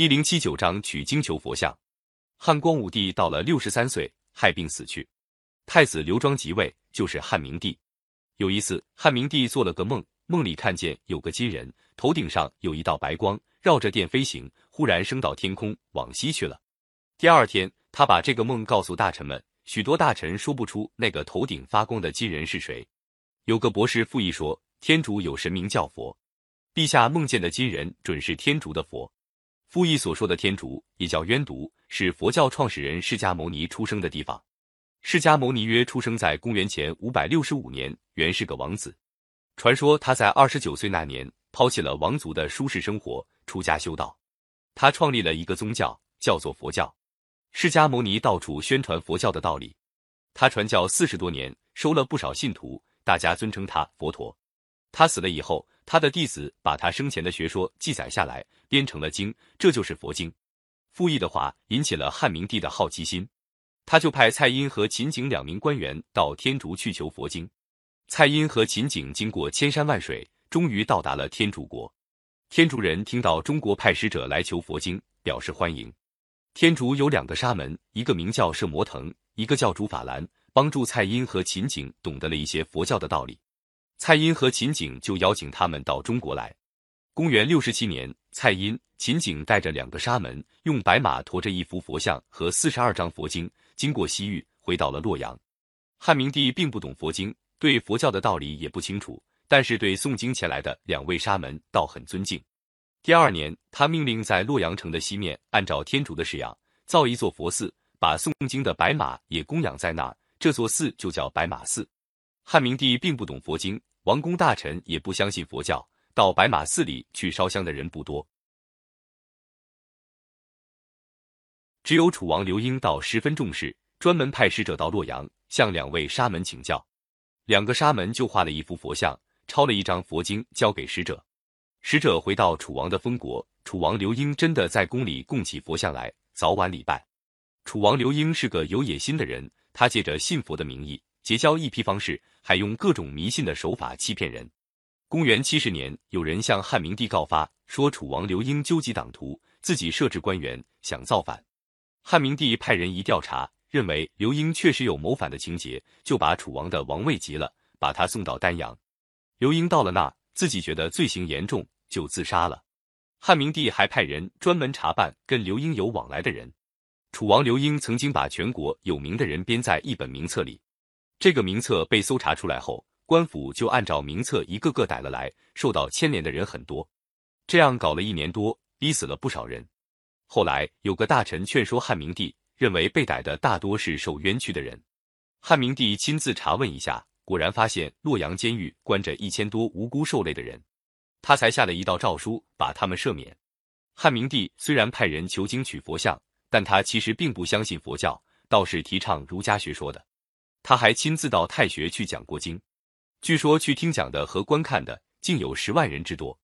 一零七九章取经求佛像。汉光武帝到了六十三岁，害病死去。太子刘庄即位，就是汉明帝。有一次，汉明帝做了个梦，梦里看见有个金人，头顶上有一道白光，绕着殿飞行，忽然升到天空，往西去了。第二天，他把这个梦告诉大臣们，许多大臣说不出那个头顶发光的金人是谁。有个博士附议说，天竺有神明叫佛，陛下梦见的金人准是天竺的佛。傅毅所说的天竺也叫渊渎，是佛教创始人释迦牟尼出生的地方。释迦牟尼约出生在公元前五百六十五年，原是个王子。传说他在二十九岁那年抛弃了王族的舒适生活，出家修道。他创立了一个宗教，叫做佛教。释迦牟尼到处宣传佛教的道理。他传教四十多年，收了不少信徒，大家尊称他佛陀。他死了以后。他的弟子把他生前的学说记载下来，编成了经，这就是佛经。傅毅的话引起了汉明帝的好奇心，他就派蔡英和秦景两名官员到天竺去求佛经。蔡英和秦景经过千山万水，终于到达了天竺国。天竺人听到中国派使者来求佛经，表示欢迎。天竺有两个沙门，一个名叫摄摩腾，一个叫竺法兰，帮助蔡英和秦景懂得了一些佛教的道理。蔡英和秦景就邀请他们到中国来。公元六十七年，蔡英、秦景带着两个沙门，用白马驮着一幅佛像和四十二张佛经，经过西域，回到了洛阳。汉明帝并不懂佛经，对佛教的道理也不清楚，但是对诵经前来的两位沙门倒很尊敬。第二年，他命令在洛阳城的西面，按照天竺的式样造一座佛寺，把诵经的白马也供养在那儿，这座寺就叫白马寺。汉明帝并不懂佛经。王公大臣也不相信佛教，到白马寺里去烧香的人不多。只有楚王刘英倒十分重视，专门派使者到洛阳向两位沙门请教。两个沙门就画了一幅佛像，抄了一张佛经交给使者。使者回到楚王的封国，楚王刘英真的在宫里供起佛像来，早晚礼拜。楚王刘英是个有野心的人，他借着信佛的名义。结交一批方式，还用各种迷信的手法欺骗人。公元七十年，有人向汉明帝告发，说楚王刘英纠集党徒，自己设置官员，想造反。汉明帝派人一调查，认为刘英确实有谋反的情节，就把楚王的王位急了，把他送到丹阳。刘英到了那，自己觉得罪行严重，就自杀了。汉明帝还派人专门查办跟刘英有往来的人。楚王刘英曾经把全国有名的人编在一本名册里。这个名册被搜查出来后，官府就按照名册一个个逮了来，受到牵连的人很多。这样搞了一年多，逼死了不少人。后来有个大臣劝说汉明帝，认为被逮的大多是受冤屈的人。汉明帝亲自查问一下，果然发现洛阳监狱关着一千多无辜受累的人，他才下了一道诏书，把他们赦免。汉明帝虽然派人求经取佛像，但他其实并不相信佛教，倒是提倡儒家学说的。他还亲自到太学去讲过经，据说去听讲的和观看的竟有十万人之多。